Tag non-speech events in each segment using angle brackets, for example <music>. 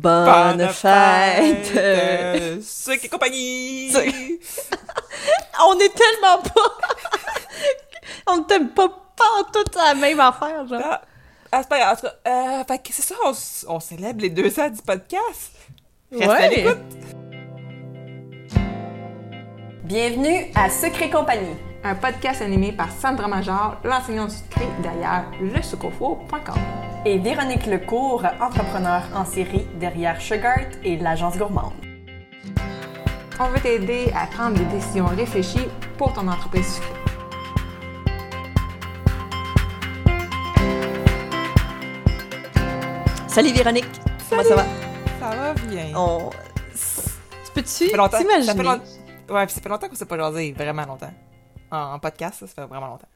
Bonne, fête! euh, Sucre et compagnie! On est tellement pas... <laughs> on t'aime pas pas toute la même affaire, genre. Ah, ah, c'est pas grave. En tout cas, euh, fait que c'est ça, on, célèbre les deux ans du podcast. Reste à Ouais. l'écoute. Bienvenue à Secret Compagnie. Un podcast animé par Sandra Major, l'enseignante sucrée derrière lesucofo.com. Et Véronique Lecourt, entrepreneur en série derrière Sugart et l'agence gourmande. On veut t'aider à prendre des décisions réfléchies pour ton entreprise sucrée. Salut Véronique, comment ça va? Ça va bien. On... Tu peux-tu t'imaginer? longtemps. Ouais, puis ça fait longtemps qu'on s'est pas jasé, vraiment longtemps. En, en podcast, ça, ça fait vraiment longtemps.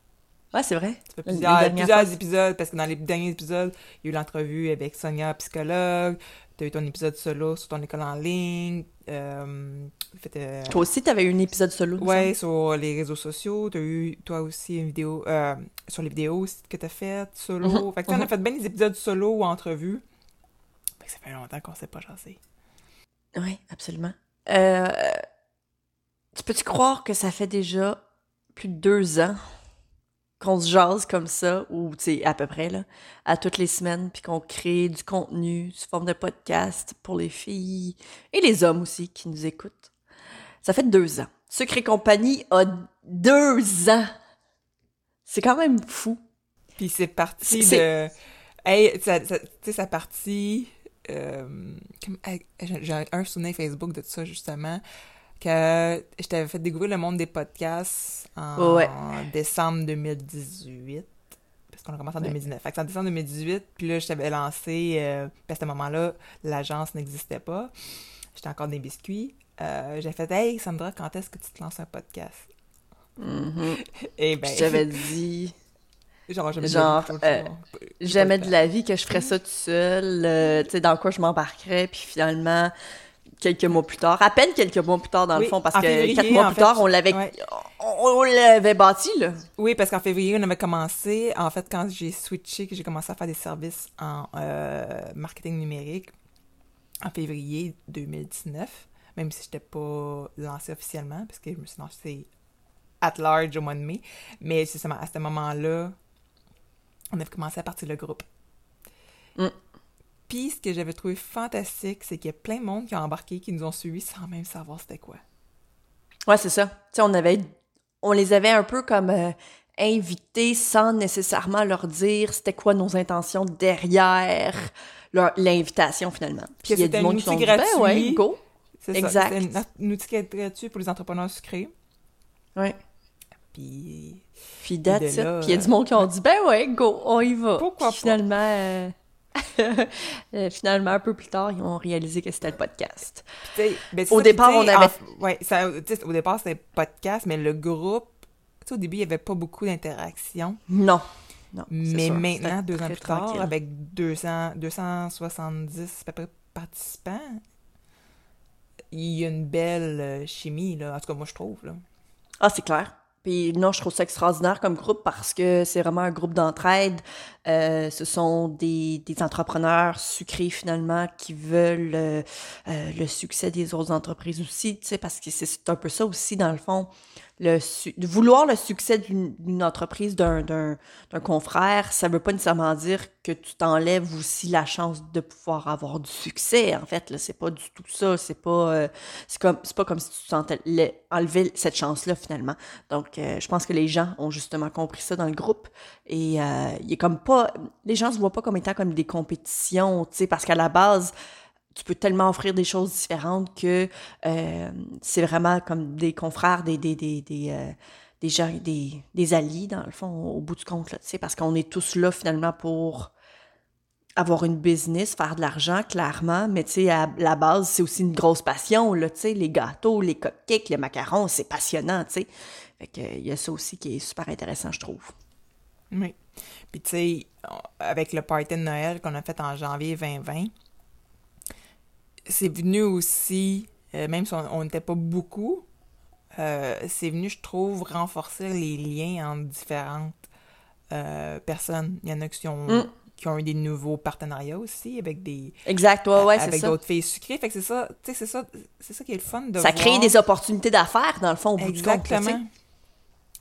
Ouais, c'est vrai. Ça fait plusieurs, plusieurs épisodes, parce que dans les derniers épisodes, il y a eu l'entrevue avec Sonia, psychologue. T'as eu ton épisode solo sur ton école en ligne. Euh, fait, euh, Toi aussi, t'avais eu un épisode solo. Ouais, sur les réseaux sociaux. T'as eu, toi aussi, une vidéo euh, sur les vidéos que t'as faites, solo. Mhm, Fait que tu sais, on a mhm. fait bien des épisodes solo ou entrevues. Fait que ça fait longtemps qu'on s'est pas jasé. Oui, absolument. Tu peux-tu croire que ça fait déjà plus de deux ans qu'on se jase comme ça, ou tu sais, à peu près, là, à toutes les semaines, puis qu'on crée du contenu sous forme de podcast pour les filles et les hommes aussi qui nous écoutent. Ça fait deux ans. Secret Compagnie a deux ans. C'est quand même fou. Puis c'est parti de... Hey, ça, ça- tu sais, ça parti... Euh, j'ai j'ai un souvenir Facebook de ça, justement, que je t'avais fait découvrir le monde des podcasts en Ouais. décembre 2018. Parce qu'on a commencé en Ouais. 2019. Fait que c'est en décembre 2018, puis là, je t'avais lancé... Euh, puis à ce moment-là, l'agence n'existait pas. J'étais encore des biscuits. Euh, j'ai fait « Hey, Sandra, quand est-ce que tu te lances un podcast? Mhm. <laughs> » Et ben... Je t'avais dit... Genre, jamais Genre, de la vie, euh, toujours. jamais de la vie que je ferais ça tout seul, euh, tu sais, dans quoi je m'embarquerais, puis finalement, quelques mois plus tard, à peine quelques mois plus tard dans le fond, parce que février, quatre mois plus fait, tard, on l'avait ouais. on, on l'avait bâti, là. Oui, parce qu'en février, on avait commencé. En fait, quand j'ai switché, que j'ai commencé à faire des services en euh, marketing numérique en février 2019, même si je n'étais pas lancée officiellement, parce que je me suis lancée at large au mois de mai. Mais c'est seulement à ce moment-là, on avait commencé à partir le groupe. Mm. Puis, ce que j'avais trouvé fantastique, c'est qu'il y a plein de monde qui ont embarqué, qui nous ont suivis sans même savoir c'était quoi. Ouais, c'est ça. Tu sais, on avait, on les avait un peu comme euh, invités sans nécessairement leur dire c'était quoi nos intentions derrière leur- l'invitation, finalement. Puis il y a du monde qui sont dit, ben gratuit. ouais, go. C'est Exact. ça. C'est un, un outil qui est gratuit pour les entrepreneurs sucrés. Ouais. Puis Puis that's Puis il y a du monde qui ont dit ben ouais, go, on y va. Pourquoi Puis finalement, euh, euh, finalement, un peu plus tard, ils ont réalisé que c'était le podcast. ben, Au ça, départ, on avait- en- ouais, ça, au départ, c'était podcast, mais le groupe, au début, il n'y avait pas beaucoup d'interaction. Non. Non. Mais sûr, maintenant, deux ans plus tard, avec 200, 270 à peu près participants, il y a une belle euh, chimie, là. En tout cas, moi, je trouve, là. Ah, c'est clair. Puis non, je trouve ça extraordinaire comme groupe parce que c'est vraiment un groupe d'entraide. Euh, ce sont des, des entrepreneurs sucrés finalement qui veulent euh, euh, le succès des autres entreprises aussi, tu sais, parce que c'est- c'est un peu ça aussi dans le fond. Le vouloir le succès d'une entreprise, d'un confrère, ça veut pas nécessairement dire que tu t'enlèves aussi la chance de pouvoir avoir du succès. En fait, c'est pas du tout ça. C'est pas, euh, c'est comme, pas comme si tu t'enlevais enlever cette chance-là finalement. Donc, euh, je pense que les gens ont justement compris ça dans le groupe. Et euh, il est comme pas, les gens se voient pas comme étant comme des compétitions, tu sais, parce qu'à la base, tu peux tellement offrir des choses différentes que euh, c'est vraiment comme des confrères, des, des, des, des, euh, des gens, des, des alliés, dans le fond, au bout du compte, là, parce qu'on est tous là, finalement, pour avoir une business, faire de l'argent, clairement, mais tu sais, à la base, c'est aussi une grosse passion, là, les gâteaux, les cupcakes, les macarons, c'est passionnant, tu sais. Fait que, il y a ça aussi qui est super intéressant, je trouve. Oui. Puis, tu sais, avec le party de Noël qu'on a fait en janvier 2020, c'est venu aussi, euh, même si on n'était pas beaucoup, euh, c'est venu, je trouve, renforcer les liens entre différentes euh, personnes. Il y en a qui ont, Mm. qui ont eu des nouveaux partenariats aussi avec des Exact, ouais, ouais, c'est avec d'autres filles sucrées. Fait que c'est ça, tu sais, c'est ça, c'est ça qui est le fun de Ça voir. crée des opportunités d'affaires, dans le fond, au bout du compte. là. Exactement.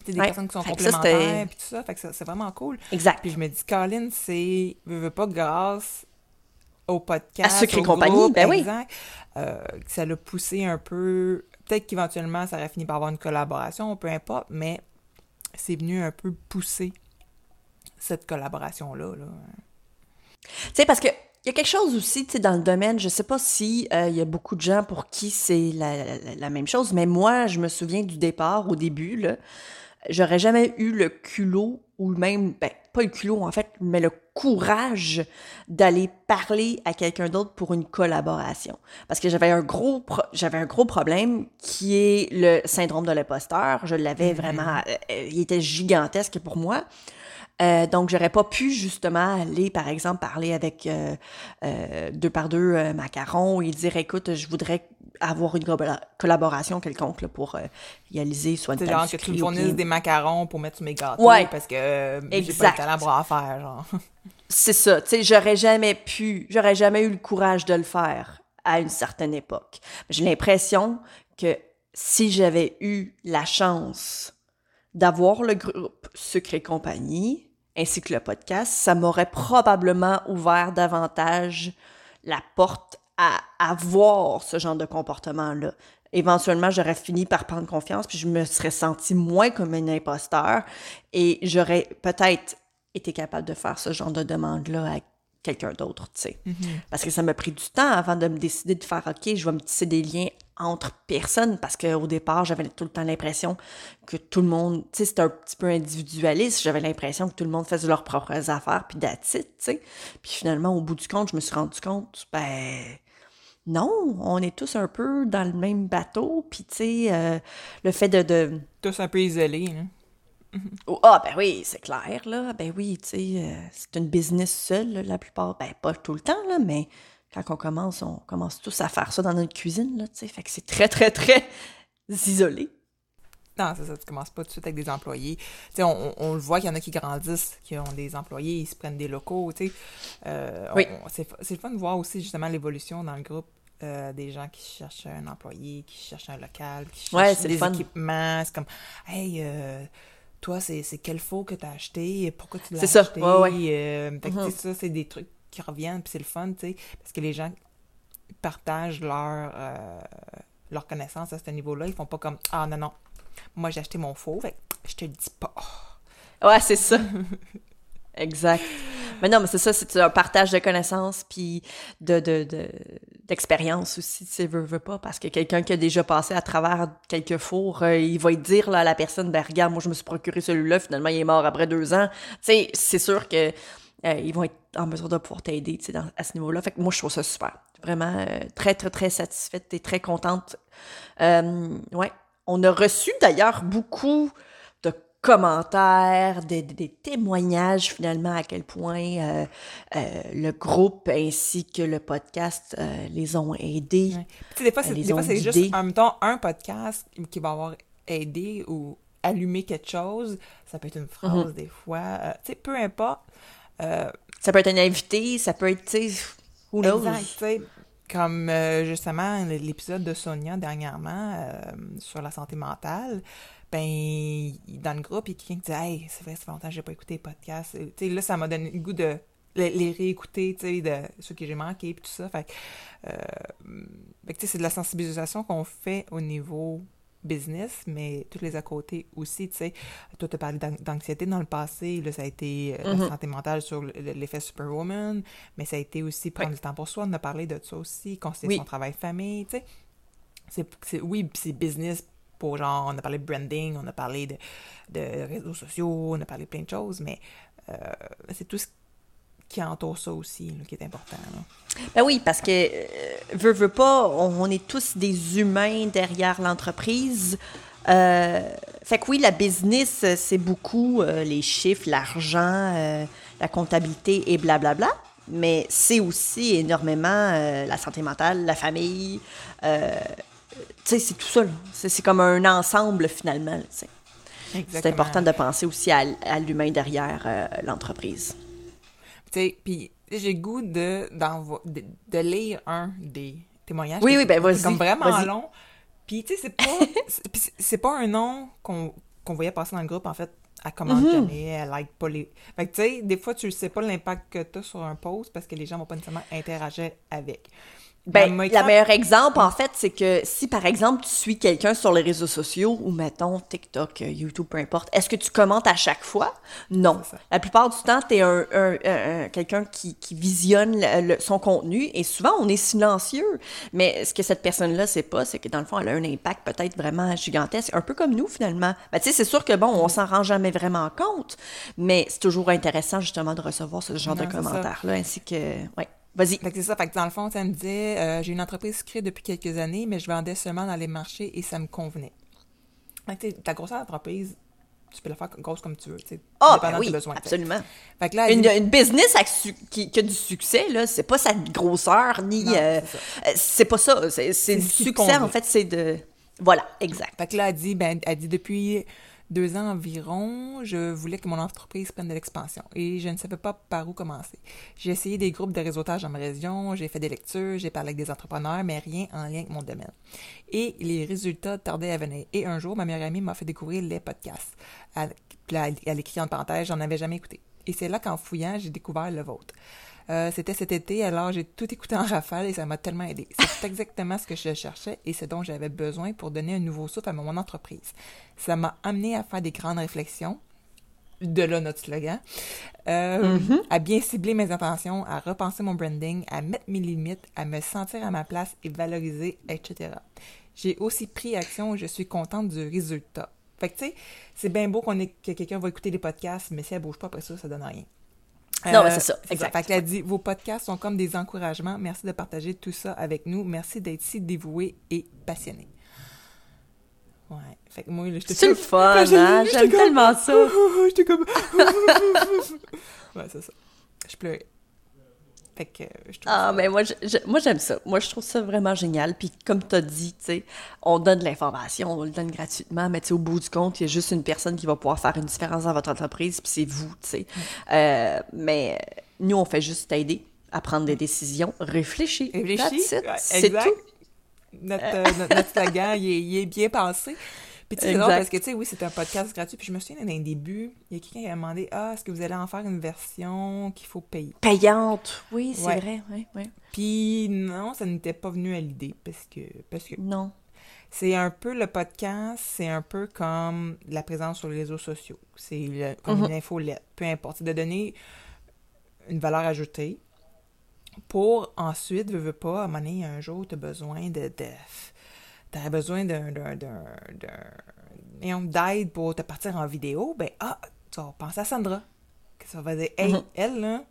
Des Ouais. personnes qui sont Fait complémentaires, puis tout ça. Fait que c'est vraiment cool. Exact. Puis je me dis, Colin, c'est, veux, veux pas, grâce au podcast. À Sucre et compagnie, groupe, ben oui. euh, ça l'a poussé un peu. Peut-être qu'éventuellement, ça aurait fini par avoir une collaboration, peu importe, mais c'est venu un peu pousser cette collaboration-là. Là. Tu sais, parce que il y a quelque chose aussi, tu sais, dans le domaine, je sais pas si euh, il y a beaucoup de gens pour qui c'est la, la- la même chose, mais moi, je me souviens du départ, au début, là, j'aurais jamais eu le culot, ou même, ben, pas le culot, en fait, mais le courage d'aller parler à quelqu'un d'autre pour une collaboration. Parce que j'avais un gros, j'avais un gros problème qui est le syndrome de l'imposteur. Je l'avais vraiment, euh, euh, il était gigantesque pour moi. Euh, donc, j'aurais pas pu justement aller, par exemple, parler avec euh, euh, deux par deux euh, macarons et dire, écoute, je voudrais avoir une collab- collaboration quelconque là, pour euh, réaliser soit une genre que tu me ou fournisses des macarons pour mettre sur mes gâteaux Ouais. parce que euh, j'ai pas le talent pour en faire, genre. C'est ça, tu sais, j'aurais jamais pu, j'aurais jamais eu le courage de le faire à une certaine époque. J'ai l'impression que si j'avais eu la chance d'avoir le groupe Sucre et compagnie, ainsi que le podcast, ça m'aurait probablement ouvert davantage la porte à avoir ce genre de comportement-là. Éventuellement, j'aurais fini par prendre confiance, puis je me serais senti moins comme un imposteur, et j'aurais peut-être été capable de faire ce genre de demande-là à quelqu'un d'autre, tu sais. Parce que ça m'a pris du temps avant de me décider de faire OK, je vais me tisser des liens entre personnes parce qu'au départ, j'avais tout le temps l'impression que tout le monde, tu sais, c'était un petit peu individualiste. J'avais l'impression que tout le monde faisait leurs propres affaires puis it, tu sais. Puis finalement, au bout du compte, je me suis rendu compte, ben non, on est tous un peu dans le même bateau. Puis tu sais, euh, le fait de, de Tous un peu isolés, là. <laughs> Oh, ah, ben oui, c'est clair, là. Ben oui, tu sais, euh, c'est une business seule, là, la plupart. Ben, pas tout le temps, là, mais quand on commence, on commence tous à faire ça dans notre cuisine, là, tu sais. Fait que c'est très, très, très <laughs> isolé. Non, c'est ça, tu commences pas tout de suite avec des employés. Tu sais, on, on- le voit qu'il y en a qui grandissent, qui ont des employés, ils se prennent des locaux, tu sais. Euh, Oui. c'est le fun de voir aussi justement l'évolution dans le groupe euh, des gens qui cherchent un employé, qui cherchent un local, qui cherchent Ouais, des fun. équipements. C'est comme, hey, euh, toi, c'est quel faux que tu as acheté? Pourquoi tu l'as C'est ça, acheté? ouais, ouais. Euh, fait Mhm. sais, ça, c'est des trucs qui reviennent, puis c'est le fun, tu sais, parce que les gens partagent leur, euh, connaissance à ce niveau-là. Ils font pas comme, ah non, non, moi j'ai acheté mon faux, fait je te le dis pas. Ouais, c'est ça. <laughs> exact. Mais non, mais c'est ça, c'est un partage de connaissances puis de, de, de- d'expérience aussi, tu sais, veux, veux pas, parce que quelqu'un qui a déjà passé à travers quelques fours, euh, il va dire là, à la personne, ben regarde, moi je me suis procuré celui-là, finalement il est mort après deux ans. Tu sais, c'est sûr que euh, ils vont être en mesure de pouvoir t'aider, à ce niveau-là. Fait que moi, je trouve ça super. Vraiment euh, très, très, très satisfaite et très contente. Euh, ouais. On a reçu d'ailleurs beaucoup de commentaires, des, des- des témoignages finalement à quel point le groupe ainsi que le podcast les ont aidés. Ouais. Des fois, c'est, juste, en même temps, un podcast qui va avoir aidé ou allumé quelque chose. Ça peut être une phrase, Mhm. des fois. euh, tu sais, peu importe. Euh, Ça peut être un invité, ça peut être, tu sais, who knows? Exact, comme euh, justement l'épisode de Sonia dernièrement euh, sur la santé mentale, ben dans le groupe, il y a quelqu'un qui dit Hey, c'est vrai, ça fait longtemps que j'ai pas écouté les podcasts. Et, Tu sais, là, ça m'a donné le goût de les, les réécouter, tu sais, de ceux que j'ai manqués, puis tout ça. Fait euh, fait que, tu sais, c'est de la sensibilisation qu'on fait au niveau business, mais tous les à côté aussi, tu sais. Toi, tu as parlé d'an- d'anxiété dans le passé, là, ça a été euh, la santé mentale sur le- l'effet Superwoman, mais ça a été aussi prendre du temps pour soi, on a parlé de ça aussi, concilier Oui. son travail-famille, tu sais. C'est, oui, c'est business pour genre, on a parlé de branding, on a parlé de, de réseaux sociaux, on a parlé de plein de choses, mais euh, c'est tout ce qui entoure ça aussi là, qui est important. là. Ben oui, parce que, euh, veut, veut pas, on, on est tous des humains derrière l'entreprise. Euh, fait que oui, la business, c'est beaucoup euh, les chiffres, l'argent, euh, la comptabilité et blablabla. Mais c'est aussi énormément la santé mentale, la famille. tu sais, c'est tout ça. C'est comme un ensemble finalement. C'est important de penser aussi à, à l'humain derrière l'entreprise. Sais, puis j'ai goût de, de, de lire un des témoignages. Oui, oui, ben, vas-y, C'est comme vraiment long. Puis, tu sais, c'est pas, <laughs> c'est, un nom qu'on, qu'on voyait passer dans le groupe, en fait. Elle commente Mhm. jamais, elle like pas les... Fait que, tu sais, des fois, tu sais pas l'impact que t'as sur un post parce que les gens vont pas nécessairement interagir avec. Ben, la écrit- meilleure exemple, en fait, c'est que si, par exemple, tu suis quelqu'un sur les réseaux sociaux, ou mettons TikTok, euh, YouTube, peu importe, est-ce que tu commentes à chaque fois? Non. La plupart du temps, tu es un, un- un- un- quelqu'un qui, qui visionne le- le- son contenu, et souvent, on est silencieux. Mais ce que cette personne-là sait pas, c'est que dans le fond, elle a un impact peut-être vraiment gigantesque, un peu comme nous, finalement. Ben, tu sais, c'est sûr que, bon, on s'en rend jamais vraiment compte, mais c'est toujours intéressant, justement, de recevoir ce genre Non, de commentaires-là, ainsi que... Ouais. Vas-y. Fait que c'est ça. Fait que dans le fond, ça me disait, euh, j'ai une entreprise sucrée depuis quelques années, mais je vendais seulement dans les marchés et ça me convenait. Fait que ta grosseur d'entreprise, tu peux la faire grosse comme tu veux, tu sais, Ah, ben oui, absolument. Fait que là, Une, dit- une business qui, qui a du succès, là, c'est pas sa grosseur, ni... Euh, c'est euh, c'est pas ça. C'est du succès, en fait, c'est de... Voilà, exact. Fait que là, elle dit, ben, elle dit depuis deux ans environ, je voulais que mon entreprise prenne de l'expansion et je ne savais pas par où commencer. J'ai essayé des groupes de réseautage dans ma région, j'ai fait des lectures, j'ai parlé avec des entrepreneurs, mais rien en lien avec mon domaine. Et les résultats tardaient à venir. Et un jour, ma meilleure amie m'a fait découvrir les podcasts. Elle, elle écrit en parenthèse, j'en avais jamais écouté. Et c'est là qu'en fouillant, j'ai découvert le vôtre. Euh, C'était cet été, alors j'ai tout écouté en rafale et ça m'a tellement aidé. C'est <laughs> exactement ce que je cherchais et ce dont j'avais besoin pour donner un nouveau souffle à mon entreprise. Ça m'a amené à faire des grandes réflexions, de là notre slogan, euh, à bien cibler mes intentions, à repenser mon branding, à mettre mes limites, à me sentir à ma place et valoriser, etc. J'ai aussi pris action et je suis contente du résultat. Fait que tu sais, c'est bien beau qu'on ait, que quelqu'un va écouter les podcasts, mais si elle bouge pas après ça, ça donne rien. Non, mais c'est ça, exact. Fait qu'elle dit, vos podcasts sont comme des encouragements. Merci de partager tout ça avec nous. Merci d'être si dévoué et passionné. Ouais. Fait que moi, là, j'étais C'est le fun, hein? J'aime tellement ça. <laughs> J'étais comme... <laughs> ouais, c'est ça. Je pleurais. Fait que euh, je Ah, ça- mais moi, je- je- moi, j'aime ça. Moi, je trouve ça vraiment génial. Puis, comme tu as dit, tu sais, on donne de l'information, on le donne gratuitement, mais tu sais, au bout du compte, il y a juste une personne qui va pouvoir faire une différence dans votre entreprise, puis c'est vous, tu sais. Euh, mais euh, nous, on fait juste t'aider à prendre des décisions. Réfléchis. Réfléchis. C'est tout. Notre, euh, notre, notre slogan, il est, il est bien pensé. Puis tu sais, c'est drôle parce que, tu sais, oui, c'est un podcast gratuit. Puis je me souviens, dans les débuts, il y a quelqu'un qui a demandé Ah, est-ce que vous allez en faire une version qu'il faut payer Payante. Oui, c'est Ouais. vrai. Oui, oui. Puis non, ça n'était pas venu à l'idée parce que, parce que Non. c'est un peu le podcast, c'est un peu comme la présence sur les réseaux sociaux. C'est comme Mhm. une infolette, peu importe. C'est de donner une valeur ajoutée pour ensuite, veux, veux pas, à un moment donné, un jour, tu as besoin de. de T'aurais besoin d'un- d'un- d'un- d'aide pour te partir en vidéo, ben ah, tu vas penser à Sandra. Que ça va dire, hey, Mhm. elle, là,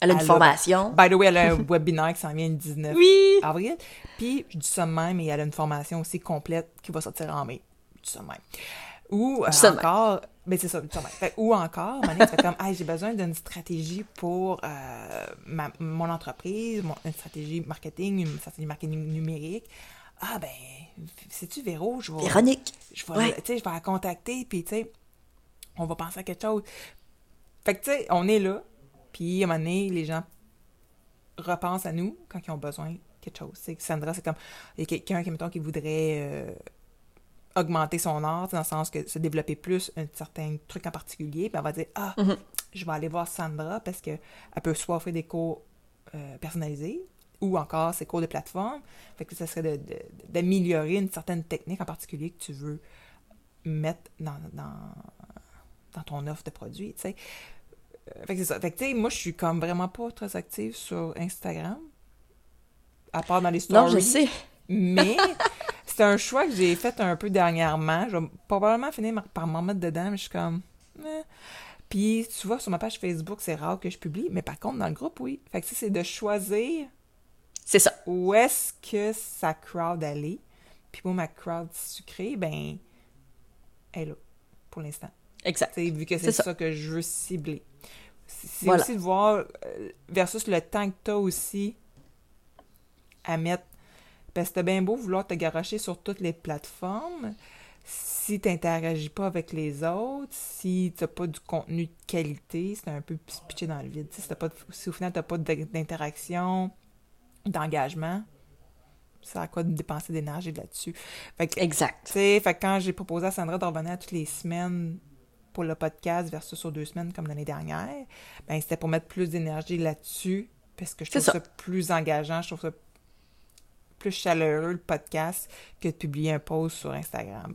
Elle a une Elle a- formation. by the way, elle a un webinaire qui s'en vient le 19 Oui. avril. Puis, je dis ça de même, et elle a une formation aussi complète qui va sortir en mai. Je dis ça de même. Ou euh, même. encore, ben c'est ça, même. Fait- ou encore, donné, tu fais comme, hey, j'ai besoin d'une stratégie pour euh, ma- mon entreprise, mon- une stratégie marketing, une stratégie marketing numérique. Ah, ben, sais-tu, Véro, je vais. Véronique. Je vais, Ouais. je vais la contacter, puis tu sais, on va penser à quelque chose. Fait que, tu sais, on est là, puis à un moment donné, les gens repensent à nous quand ils ont besoin de quelque chose. Sandra, c'est comme, il y a quelqu'un qui, mettons, qui voudrait euh, augmenter son art, dans le sens que se développer plus un certain truc en particulier, puis elle va dire, ah, Mhm. je vais aller voir Sandra parce qu'elle peut soit offrir des cours euh, personnalisés, ou encore ses cours de plateforme. Fait que ça serait d'améliorer une certaine technique en particulier que tu veux mettre dans, dans, dans ton offre de produit, tu sais. Euh, Fait que c'est ça. Fait que, tu sais, moi, je suis comme vraiment pas très active sur Instagram, à part dans les stories. Non, je sais. Mais <laughs> c'est un choix que j'ai fait un peu dernièrement. Je vais probablement finir par m'en mettre dedans, mais je suis comme... eh. Puis, tu vois, sur ma page Facebook, c'est rare que je publie, mais par contre, dans le groupe, oui. Fait que ça, c'est de choisir C'est ça. où est-ce que sa crowd allait. Puis moi, ma crowd sucrée, ben, elle est là, pour l'instant. Exact. Vu que c'est ça. ça. que je veux cibler. C'est Voilà. aussi de voir euh, versus le temps que tu as aussi à mettre. Parce que bien beau vouloir te garocher sur toutes les plateformes. si tu n'interagis pas avec les autres, si tu n'as pas du contenu de qualité, c'est un peu se pitcher dans le vide. Si, t'as pas de- si au final, tu n'as pas d'interaction, d'engagement, ça a quoi de dépenser d'énergie là-dessus? Exact. tu sais, fait que quand j'ai proposé à Sandra de revenir toutes les semaines pour le podcast versus sur deux semaines comme l'année dernière, ben c'était pour mettre plus d'énergie là-dessus parce que je trouve ça. ça. plus engageant, je trouve ça plus chaleureux le podcast que de publier un post sur Instagram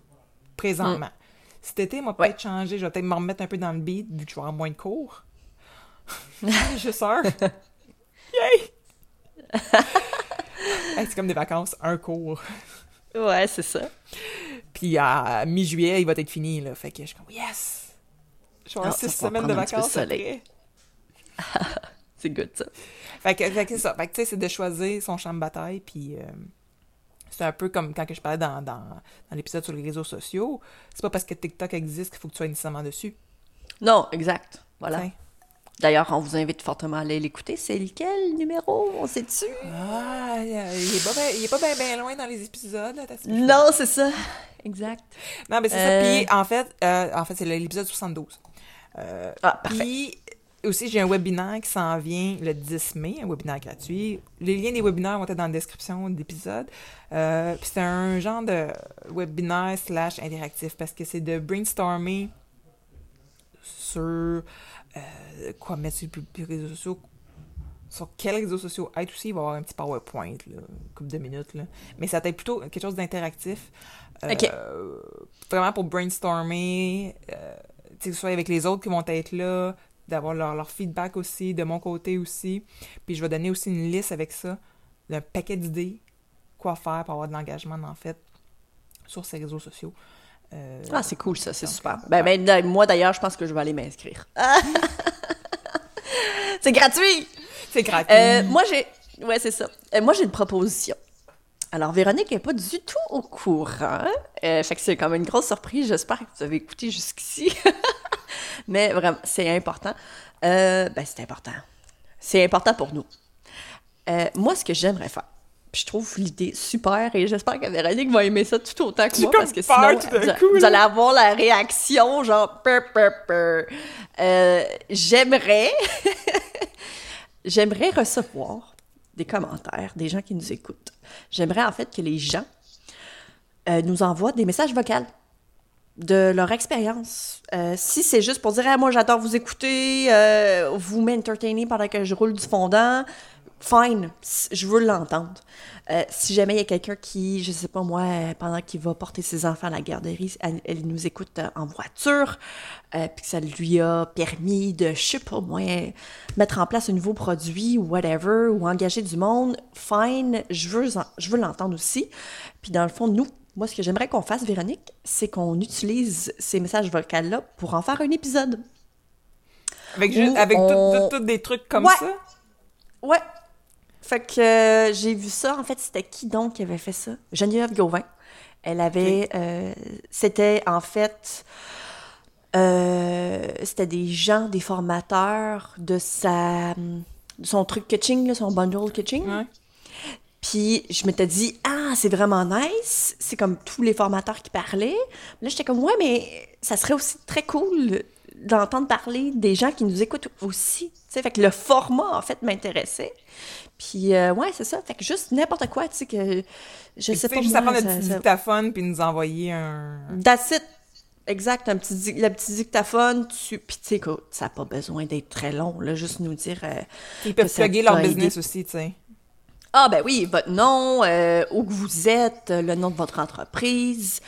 présentement. Cet été, m'a Mm. Ouais. peut-être changé, je vais peut-être me remettre un peu dans le beat vu que je vais avoir moins de cours. <laughs> <laughs> je sors. <laughs> Yay! <laughs> Hey, c'est comme des vacances, un cours. Ouais, c'est ça. Puis à mi-juillet, il va être fini, là. Fait que je suis comme, yes! Je vais avoir Ah, six semaines de vacances après. <laughs> C'est good, ça. Fait que, c'est ça. Fait que, tu sais, c'est de choisir son champ de bataille, puis... euh, c'est un peu comme quand je parlais dans, dans, dans l'épisode sur les réseaux sociaux. C'est pas parce que TikTok existe qu'il faut que tu sois nécessairement dessus. Non, exact. Voilà. D'ailleurs, on vous invite fortement à aller l'écouter. C'est lequel numéro? On sait dessus? Ah, il est pas ben, bien ben loin dans les épisodes. Non, c'est ça. Exact. Non, mais c'est Euh. ça. Puis, en fait, euh, en fait c'est l'épisode 72. Euh, Ah, parfait. Puis aussi, j'ai un webinaire qui s'en vient le 10 mai, un webinaire gratuit. Les liens des webinaires vont être dans la description de l'épisode. Euh, puis c'est un genre de webinaire slash interactif parce que c'est de brainstormer sur euh, quoi mettre sur les réseaux sociaux. Sur quels réseaux sociaux être aussi, il va y avoir un petit PowerPoint, là, une couple de minutes. Là. Mais ça va être plutôt quelque chose d'interactif. Euh. Vraiment pour brainstormer, euh, que ce soit avec les autres qui vont être là, d'avoir leur, leur feedback aussi, de mon côté aussi. Puis je vais donner aussi une liste avec ça, d'un paquet d'idées, quoi faire pour avoir de l'engagement, en fait, sur ces réseaux sociaux. Euh, Ah, c'est cool, ça. C'est super. Ben, ben, da- moi, d'ailleurs, je pense que je vais aller m'inscrire. <laughs> c'est gratuit! c'est gratuit. Euh, moi, j'ai. Ouais, c'est ça. Euh, moi, j'ai une proposition. Alors, Véronique n'est pas du tout au courant. Euh, fait que c'est comme une grosse surprise. J'espère que vous avez écouté jusqu'ici. <laughs> Mais vraiment, c'est important. Euh, ben, c'est important. C'est important pour nous. Euh, moi, ce que j'aimerais faire, puis je trouve l'idée super et j'espère que Véronique va aimer ça tout autant que moi parce que sinon, vous, coup, vous allez avoir la réaction genre peur, peur, peur. Euh, j'aimerais <laughs> j'aimerais recevoir des commentaires des gens qui nous écoutent. J'aimerais en fait que les gens euh, nous envoient des messages vocaux de leur expérience. Euh, si c'est juste pour dire Ah, moi j'adore vous écouter, vous m'entertainez pendant que je roule du fondant, fine, je veux l'entendre. Euh, si jamais il y a quelqu'un qui, je sais pas moi, euh, pendant qu'il va porter ses enfants à la garderie, elle, elle nous écoute euh, en voiture, euh, puis que ça lui a permis de, je sais pas moi, mettre en place un nouveau produit ou whatever, ou engager du monde, fine, je veux, je veux l'entendre aussi. Puis dans le fond, nous, moi, ce que j'aimerais qu'on fasse, Véronique, c'est qu'on utilise ces messages vocaux-là pour en faire un épisode. avec juste, avec tout- on- tout- tout des trucs comme Ouais. ça? Ouais. Fait que euh, j'ai vu ça. En fait, c'était qui donc qui avait fait ça? Geneviève Gauvin. Elle avait. euh, c'était en fait. euh, c'était des gens, des formateurs de sa. de son truc kitching, là, son bundle kitching. Ouais. Puis je m'étais dit, ah, c'est vraiment nice. C'est comme tous les formateurs qui parlaient. Là, j'étais comme, ouais, mais ça serait aussi très cool d'entendre parler des gens qui nous écoutent aussi. Fait que le format, en fait, m'intéressait. Puis, euh, ouais, c'est ça. Fait que juste n'importe quoi, tu sais, que je sais pas. juste moi, à prendre ça- le petit dictaphone puis nous envoyer un. That's it. Exact, un petit, le petit dictaphone, tu... Puis, tu sais, écoute, ça n'a pas besoin d'être très long, là, juste nous dire... euh, Ils peuvent plugger leur aidé. business aussi, tu sais. Ah ben oui, votre nom, euh, où que vous êtes, euh, le nom de votre entreprise,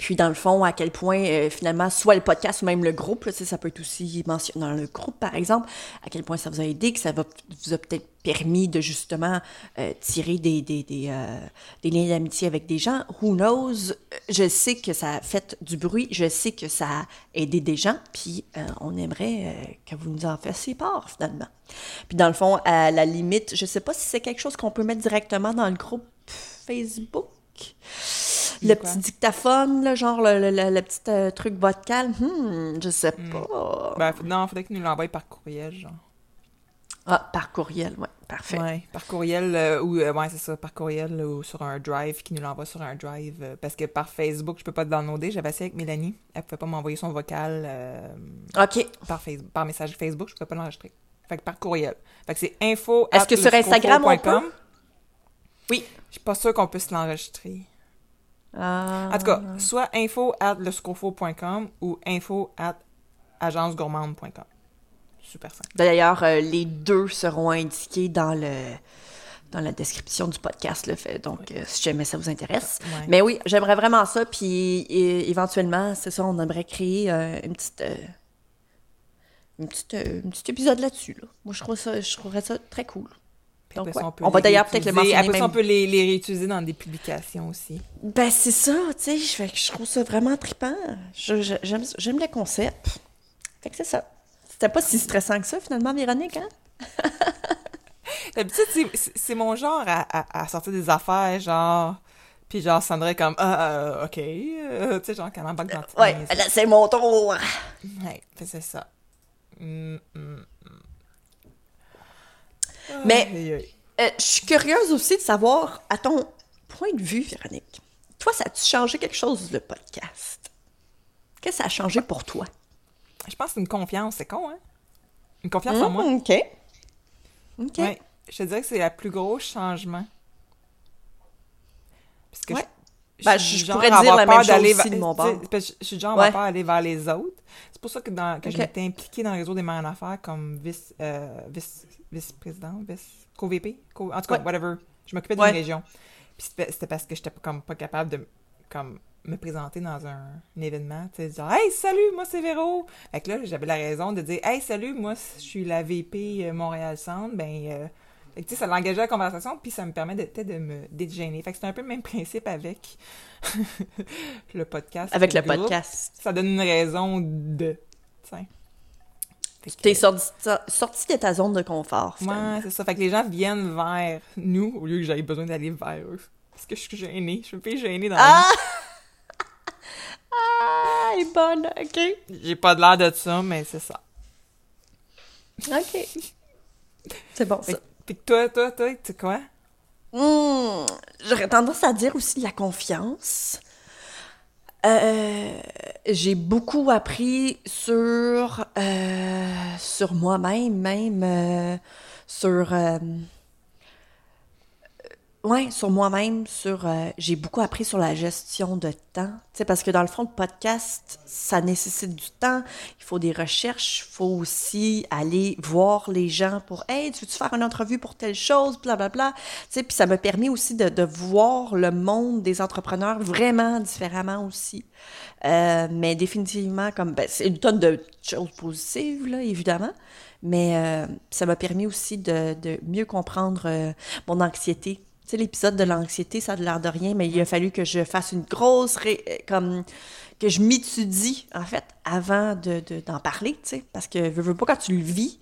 puis dans le fond, à quel point euh, finalement, soit le podcast ou même le groupe, là, ça peut être aussi mentionné dans le groupe par exemple, à quel point ça vous a aidé, que ça va, vous a peut-être permis de justement euh, tirer euh, des liens d'amitié avec des gens. Who knows? Je sais que ça a fait du bruit, je sais que ça a aidé des gens, puis on aimerait que vous nous en fassiez part finalement. Puis dans le fond, à la limite, je sais pas si c'est quelque chose qu'on peut mettre directement dans le groupe Facebook. Le quoi? petit dictaphone, là, genre le, le- le- le petit euh, truc vocal, hmm, je sais pas. Ben, non, faudrait qu'ils nous l'envoient par courriel, genre. Ah, par courriel, ouais, parfait. Ouais, par courriel euh, ou euh, ouais, c'est ça, par courriel là, ou sur un drive qui nous l'envoie sur un drive euh, parce que par Facebook, je peux pas le downloader, j'avais essayé avec Mélanie, elle pouvait pas m'envoyer son vocal OK. par Facebook, par message Facebook, je pouvais pas l'enregistrer. Fait que par courriel. Fait que c'est info Est-ce que sur Instagram, on peut? Oui, je suis pas sûre qu'on puisse l'enregistrer. Ah. En tout cas, soit info at lescofo.com ou info at agencegourmande.com. Super simple. D'ailleurs, euh, les deux seront indiqués dans le dans la description du podcast, le fait. Donc, euh, si jamais ça vous intéresse. Mais oui, j'aimerais vraiment ça. Puis, éventuellement, c'est ça, on aimerait créer euh, une petite. euh, une petite, un petit épisode là-dessus. Là. Moi, je, trouve ça, je trouverais ça très cool. Donc, après ouais. On va d'ailleurs peut-être le mentionner Après ça, on même. peut les, les réutiliser dans des publications aussi. Ben, c'est ça, tu sais. Je, fais que je trouve ça vraiment trippant. J'aime le concept. Fait que c'est ça. C'était pas si stressant que ça, finalement, Véronique, hein? <laughs> D'habitude, c'est- mon genre à, à, à sortir des affaires, genre... Puis genre, Sandra est comme, ah, euh, OK. euh, tu sais, genre, quand embarque dans Ouais, là, c'est mon tour. Ouais, c'est ça. Mm, mm. Mais-. Euh, je suis curieuse aussi de savoir, à ton point de vue, Véronique, toi, ça a-tu changé quelque chose, le podcast? Qu'est-ce que ça a changé pour toi? Je pense que c'est une confiance, c'est con, hein? Une confiance en moi. Hum, OK. OK. Ouais, je te dirais que c'est le plus gros changement. Parce que Ouais. je, Ben, je pourrais dire la même chose aussi de mon bord. Je suis genre à Ouais. avoir peur d'aller vers les autres. C'est pour ça que, dans, que je Ok. m'étais impliquée dans le réseau des mères en affaires comme vice, euh, vice, vice-président, vice, co-VP, co- en tout cas, Ouais. whatever. Je m'occupais d'une Ouais. région. Puis c'était parce que j'étais comme pas capable de comme me présenter dans un, un événement, tu sais, dire Hey, salut, moi c'est Véro. Fait que là, j'avais la raison de dire Hey, salut, moi je suis la VP euh, Montréal Centre. Ben, euh, fait que, tu sais, ça l'engageait la conversation, puis ça me permet de, de me dégainer. Fait que c'est un peu le même <laughs> principe avec <laughs> le podcast. Avec le podcast. Ça donne une raison de. Tiens. Fait que- T'es sorti, sorti de ta zone de confort. finalement. Ouais, c'est ça. Fait que les gens viennent vers nous au lieu que j'aille besoin d'aller vers eux. Parce que je suis gênée. Je suis pas gênée dans la Ah! <laughs> ah, elle est bonne, OK. J'ai pas de l'air de ça, mais c'est ça. OK. C'est bon, ça. que toi, toi, toi, tu sais quoi? Hmm, J'aurais tendance à dire aussi de la confiance. Euh, j'ai beaucoup appris sur, euh, sur moi-même, même euh, sur. Ouais, sur moi-même, sur. euh, j'ai beaucoup appris sur la gestion de temps. Tu parce que dans le fond, le podcast, ça nécessite du temps. Il faut des recherches. Il faut aussi aller voir les gens pour Hey, tu veux-tu faire une entrevue pour telle chose, blablabla. Tu sais, puis ça m'a permis aussi de, de voir le monde des entrepreneurs vraiment différemment aussi. Euh, mais définitivement, comme ben, c'est une tonne de choses positives, là, évidemment. Mais euh, ça m'a permis aussi de, de mieux comprendre mon anxiété. Sais, l'épisode de l'anxiété, ça a l'air de rien, mais il a fallu que je fasse une grosse... ré- euh, comme que je m'étudie, en fait, avant de, de- d'en parler, tu sais. Parce que, veux, veux pas, quand tu le vis,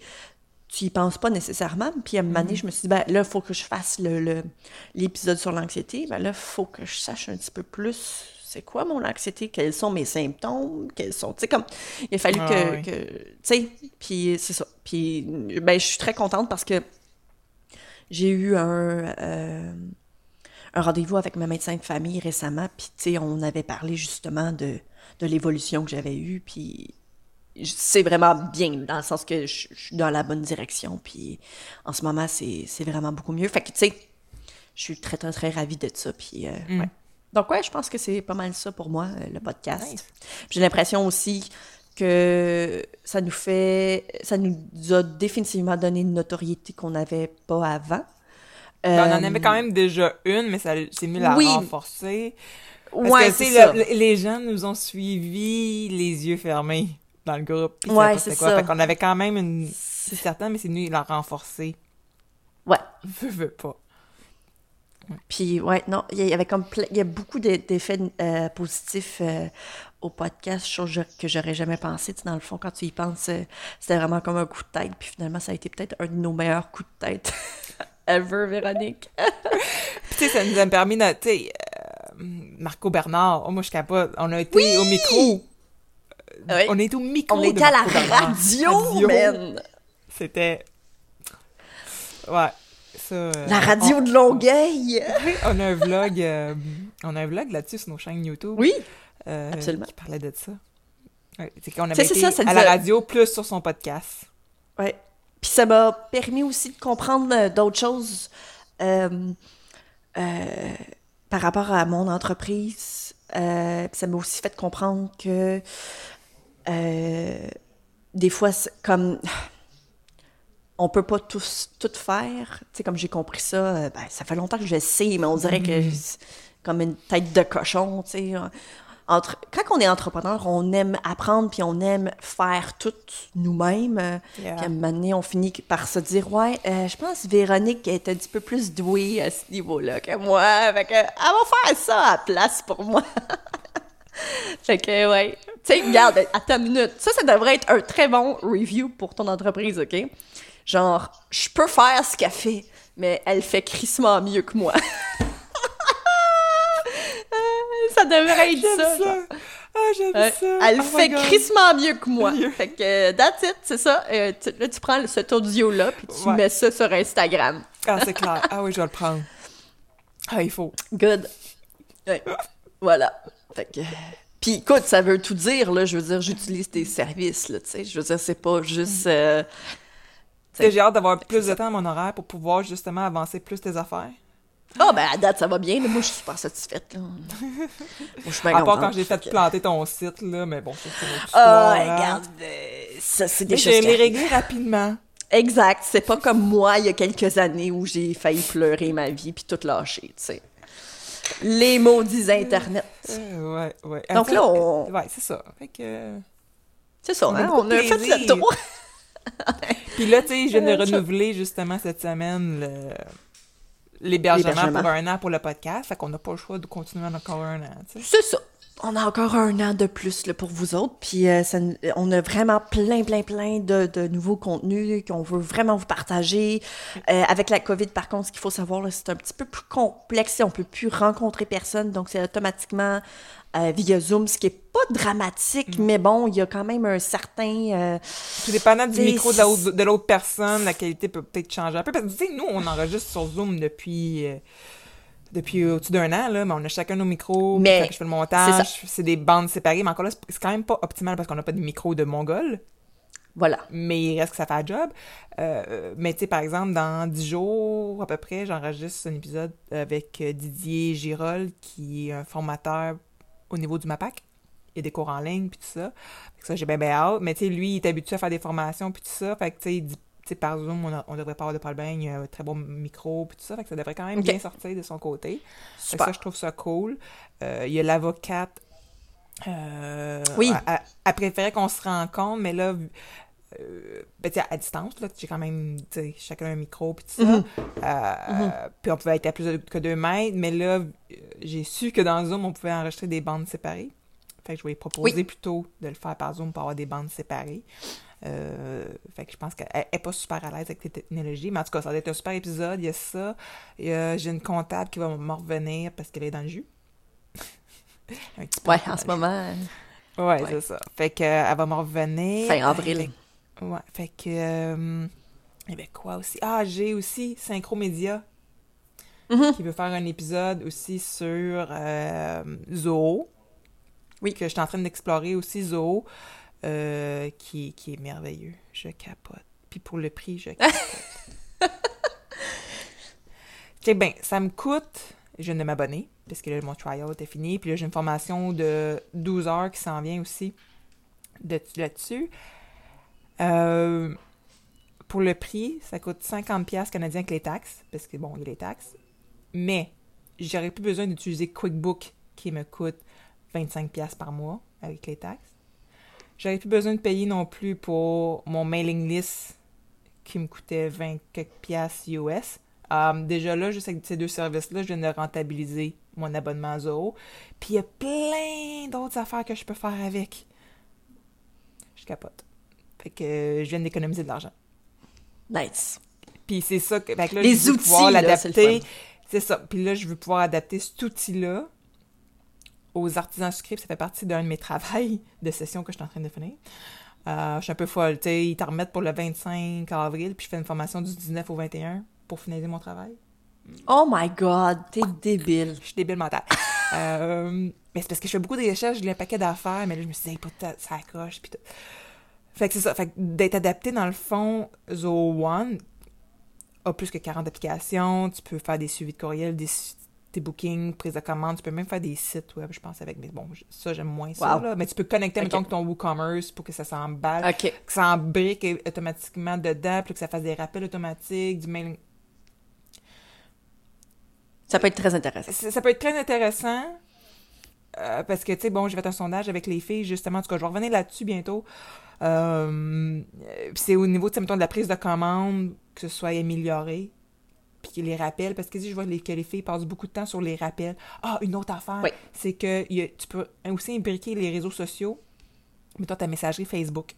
tu y penses pas nécessairement. Puis à un moment donné, je me suis dit, ben là, il faut que je fasse le, le- l'épisode sur l'anxiété. Ben là, il faut que je sache un petit peu plus c'est quoi mon anxiété, quels sont mes symptômes, quels sont, tu sais, comme, il a fallu Ah, que, oui. que- tu sais, puis c'est ça. Puis, ben, je suis très contente parce que j'ai eu un, euh, un rendez-vous avec ma médecin de famille récemment, puis tu sais, on avait parlé justement de, de l'évolution que j'avais eue, puis c'est vraiment bien, dans le sens que je, je suis dans la bonne direction, puis en ce moment, c'est vraiment beaucoup mieux. Fait que, tu sais, je suis très, très, très ravie de ça, puis euh, Mm. ouais. Donc, ouais, je pense que c'est pas mal ça pour moi, euh, le podcast. Nice. J'ai l'impression aussi que ça nous fait, ça nous a définitivement donné une notoriété qu'on n'avait pas avant. Ben, on en Euh, avait quand même déjà une, mais ça s'est mis à oui. renforcer. Parce ouais, que, c'est ça. le- les gens nous ont suivis les yeux fermés dans le groupe. Ouais, c'est quoi. ça. Fait qu'on avait quand même une... C'est- certain, mais c'est nous, l'a renforcé. Ouais. <laughs> Veux, veux pas. Puis, ouais, non, il y avait comme ple- il y a beaucoup d'e- d'effets euh, positifs euh, au podcast, chose que j'aurais jamais pensé. Tu sais, dans le fond, quand tu y penses, euh, c'était vraiment comme un coup de tête. Puis finalement, ça a été peut-être un de nos meilleurs coups de tête <laughs> ever, Véronique. <laughs> Puis, tu sais, ça nous a permis de... Tu sais, euh, Marco Bernard, oh, moi, je capote. On a été au micro. Oui. On est au micro On était à la radio, Radio. man! C'était... Ouais. Ça, euh, La radio de Longueuil! On, on a un vlog, euh, on a un vlog là-dessus sur nos chaînes YouTube. Oui, euh, absolument. Qui parlait de ça. Ouais, c'est qu'on avait été ça, ça à la radio plus sur son podcast. Ouais. Puis ça m'a permis aussi de comprendre euh, d'autres choses euh, euh, par rapport à mon entreprise. Euh, puis ça m'a aussi fait comprendre que des fois, comme <sighs> on peut pas tous tout faire. Tu sais, comme j'ai compris ça, ben, ça fait longtemps que je sais, mais on dirait que c'est comme une tête de cochon, tu sais. Entre, quand on est entrepreneur, on aime apprendre puis on aime faire tout nous-mêmes. euh, Yeah. Puis à un moment donné, on finit par se dire Ouais, euh, je pense que Véronique est un petit peu plus douée à ce niveau-là que moi. Fait que, elle va faire ça à la place pour moi. <laughs> fait que, ouais. Tu sais, regarde, attends une minute. Ça, ça devrait être un très bon review pour ton entreprise, OK? Genre, je peux faire ce qu'elle fait, mais elle fait crissement mieux que moi. <laughs> ça devrait être J'aime ça. ça. genre. Ah, j'aime ça. Elle Oh fait crissement mieux que moi. Mieux. Fait que, euh, that's it, c'est ça. Euh, tu- là, tu prends cet audio-là, puis tu Ouais. mets ça sur Instagram. Ah, c'est clair. Ah oui, je vais le prendre. Ah, il faut. Good. Ouais. Voilà. Fait que... Puis écoute, ça veut tout dire, là. Je veux dire, j'utilise tes services, là, tu sais. Je veux dire, c'est pas juste... euh, J'ai hâte d'avoir plus de temps à mon horaire pour pouvoir justement avancer plus tes affaires. Ah, ben, à date, ça va bien. là. Moi, je suis super satisfaite, là. <laughs> Moi, je suis bien À part quand j'ai fait que- planter ton site, là, mais bon, ça, c'est une Ah, hein. regarde, euh, ça, c'est des Mais choses je l'ai réglé rapidement. Exact. C'est pas comme moi, il y a quelques années, où j'ai failli pleurer ma vie puis tout lâcher, tu sais. Les maudits Internet. Euh, ouais, ouais. Donc là, on- Ouais, c'est ça. Fait que... C'est ça, On a hein, on a fait le tour. Puis là, tu sais, je viens de <laughs> Euh, renouveler justement cette semaine le- l'hébergement pour un an pour le podcast. Fait qu'on n'a pas le choix de continuer encore un an. C'est ça. On a encore un an de plus là, pour vous autres. Puis euh, ça nous- on a vraiment plein, plein, plein de, de nouveaux contenus qu'on veut vraiment vous partager. Euh, avec la COVID, par contre, ce qu'il faut savoir, c'est un petit peu plus complexe. On peut plus rencontrer personne. Donc, c'est automatiquement euh, via Zoom, ce qui est pas dramatique. Mais bon, il y a quand même un certain... euh, Tout dépendant du micro de l'autre- personne, la qualité peut peut-être changer un peu. Parce que, tu sais, nous, on enregistre sur Zoom depuis, euh, depuis au-dessus d'un an, là, mais on a chacun nos micros. Mais puis fait que je fais le montage, c'est des bandes séparées. Mais encore là, c'est quand même pas optimal parce qu'on n'a pas de micro de mongol. voilà. mais il reste que ça fait un job. Euh, mais tu sais, par exemple, dans 10 jours à peu près, j'enregistre un épisode avec euh, Didier Girol, qui est un formateur au niveau du MAPAC. Il y a des cours en ligne, puis tout ça. Fait que ça, j'ai bien, bien hâte. Mais tu sais, lui, il est habitué à faire des formations, puis tout ça. Fait que tu sais, il dit, sais, par Zoom, on, a- on devrait pas avoir de problème. Il y a un très bon micro, puis tout ça. Fait que ça devrait quand même bien sortir de son côté. Super. ça, je trouve ça cool. Euh, il y a l'avocate. Euh, Oui. Elle, elle- elle préférait qu'on se rencontre, mais là, euh, ben, à distance, là, j'ai quand même, chacun un micro, puis tout ça. Mhm. Euh, Puis on pouvait être à plus de- que deux mètres, mais là, euh, j'ai su que dans Zoom, on pouvait enregistrer des bandes séparées. Fait que je lui proposer Oui. plutôt de le faire par Zoom pour avoir des bandes séparées. Euh, fait que je pense qu'elle est pas super à l'aise avec les technologies, mais en tout cas, ça va être un super épisode. Il y a ça. J'ai une comptable qui va m'en revenir parce qu'elle est dans le jus. <laughs> Un petit peu Ouais, en ce moment, Ouais, Ouais. c'est ça. Fait que euh, elle va me revenir. fin avril. Fait- ouais, fait que il y avait quoi aussi? Ah, j'ai aussi Synchromédia Mhm. qui veut faire un épisode aussi sur euh, Zoho. Oui. Que je suis en train d'explorer aussi Zoho euh, qui, qui est merveilleux. Je capote. Puis pour le prix, je <laughs> capote. Ben, ça me coûte, je viens de m'abonner, parce que là, mon trial était fini, puis là, j'ai une formation de 12 heures qui s'en vient aussi de- là-dessus. Euh, pour le prix, ça coûte 50$ piastres canadiens avec les taxes, parce que bon, il y a les taxes. Mais j'aurais plus besoin d'utiliser QuickBook qui me coûte 25$ piastres par mois avec les taxes. J'aurais plus besoin de payer non plus pour mon mailing list qui me coûtait 20 quelques piastres US. Euh, déjà là, juste avec ces deux services-là, je viens de rentabiliser mon abonnement à Zoho. Puis il y a plein d'autres affaires que je peux faire avec. Je capote. Fait que euh, je viens d'économiser de l'argent. Nice. Puis c'est ça que, fait que là, Les je veux outils, pouvoir là, c'est le l'adapter. fun. C'est ça. Puis là, je veux pouvoir adapter cet outil-là aux artisans sucrés. puis Ça fait partie d'un de mes travails de session que je suis en train de finir. Euh, je suis un peu folle. Tu sais, ils t'en remettent pour le 25 avril, puis je fais une formation du 19 au 21. pour finaliser mon travail. Oh my god, t'es débile. Je suis débile mentale. <laughs> Euh, mais c'est parce que je fais beaucoup de recherches, j'ai un paquet d'affaires, mais là, je me suis dit, hey, pas de ça accroche, puis tout. Fait que c'est ça. Fait que d'être adapté, dans le fond, Zoho One a plus que 40 applications. Tu peux faire des suivis de courriel, des, tes bookings, prise de commande. Tu peux même faire des sites web, je pense, avec. Mais bon, ça, j'aime moins ça. Wow. Là. Mais tu peux connecter, mettons, que ton WooCommerce pour que ça s'emballe, OK. que ça embrique automatiquement dedans, puis que ça fasse des rappels automatiques, du mailing. Ça peut être très intéressant. Ça, ça peut être très intéressant. euh, parce que, tu sais, bon, j'ai fait un sondage avec les filles, justement. En tout cas, je vais revenir là-dessus bientôt. Euh, puis c'est au niveau, tu sais, mettons, de la prise de commande, que ce soit amélioré. Puis les rappels, parce que si je vois les- que les filles passent beaucoup de temps sur les rappels. Ah, une autre affaire, Oui. c'est que il y a- tu peux aussi imbriquer les réseaux sociaux, mettons ta messagerie Facebook.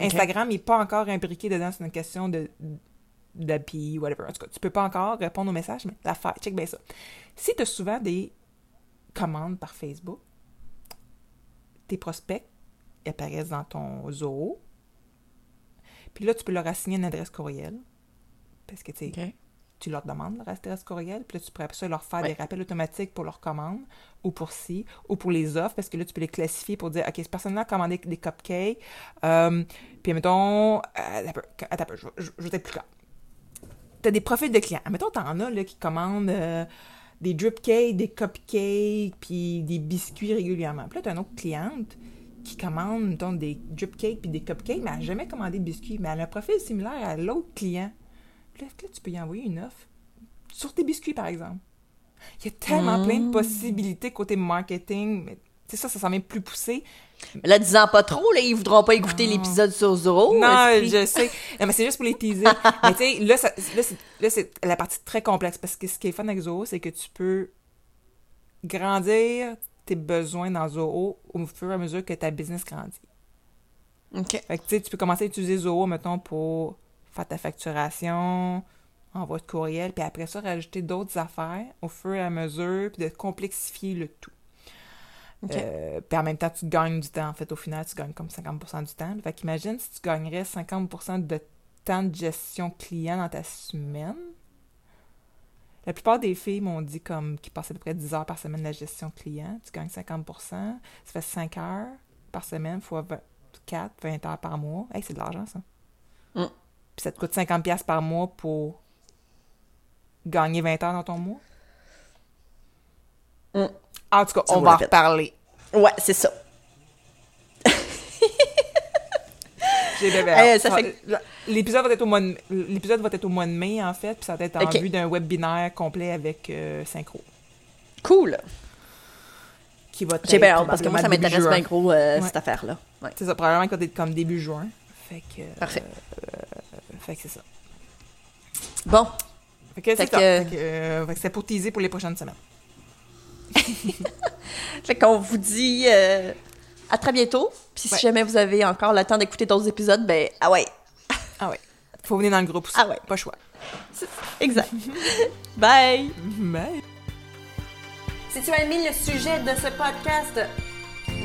Instagram n'est pas encore imbriqué dedans, c'est une question de d'API, whatever. En tout cas, tu peux pas encore répondre aux messages, mais l'affaire, check bien ça. Si tu as souvent des commandes par Facebook, tes prospects apparaissent dans ton Zoho. Puis là, tu peux leur assigner une adresse courriel. Parce que, tu tu leur demandes leur adresse courriel, puis là, tu peux après ça leur faire Ouais. des rappels automatiques pour leurs commandes, ou pour ci, ou pour les offres, parce que là, tu peux les classifier pour dire, OK, cette personne-là a commandé des cupcakes, euh, puis mettons, euh, attends je, je, je vais être plus clair. Tu as des profils de clients. Mettons, tu en as là, qui commandent euh, des drip cakes, des cupcakes, puis des biscuits régulièrement. Puis là, tu as une autre cliente qui commande, mettons, des drip cakes puis des cupcakes, mais elle n'a jamais commandé de biscuits, mais elle a un profil similaire à l'autre client. Puis là, tu peux y envoyer une offre? Sur tes biscuits, par exemple. Il y a tellement plein de possibilités côté marketing, mais tu sais, ça, ça s'en vient plus poussé. Mais là, disant pas trop, là, ils voudront pas écouter Non. l'épisode sur Zoro. non, je sais. Non, mais c'est juste pour les teaser. <laughs> mais tu sais, là, ça- là, c'est, c'est la partie très complexe, parce que ce qui est fun avec Zoho, c'est que tu peux grandir tes besoins dans Zoho au fur et à mesure que ta business grandit. OK. Fait que, tu sais, tu peux commencer à utiliser Zoho, mettons, pour faire ta facturation, envoi de courriel, puis après ça, rajouter d'autres affaires au fur et à mesure, puis de complexifier le tout. Euh, puis en même temps, tu gagnes du temps. En fait, au final, tu gagnes comme 50% du temps. Fait qu'imagine si tu gagnerais 50% de temps de gestion client dans ta semaine. La plupart des filles m'ont dit comme qu'ils passaient à peu près 10 heures par semaine de la gestion client. Tu gagnes 50% ça fait 5 heures par semaine fois 24, 20 heures par mois. Hey, c'est de l'argent, ça. Mm. Puis ça te coûte 50 pièces par mois pour gagner 20 heures dans ton mois? Mm. En tout cas, Ça on va en reparler. Ouais, c'est ça. <laughs> Eh, ça fait- L'épisode va être au mois de... l'épisode va être au mois de mai en fait, puis ça va être en Ok. vue d'un webinaire complet avec euh, Synchro Cool. qui va J'ai bien hâte parce que moi, ça m'intéresse bien gros, euh, Ouais. cette affaire-là. Ouais. C'est ça, probablement qu'il va être comme début juin. Fait que euh, Parfait. Fait que c'est ça. Bon, Fait que c'est que- pour teaser pour les prochaines semaines. <laughs> fait qu'on vous dit euh, à très bientôt. Puis Ouais. si jamais vous avez encore le temps d'écouter d'autres épisodes, ben ah ouais, Ah ouais. Faut venir dans le groupe aussi. Ah ouais. Pas choix. exact. <laughs> Bye. Bye. Si tu as aimé le sujet de ce podcast,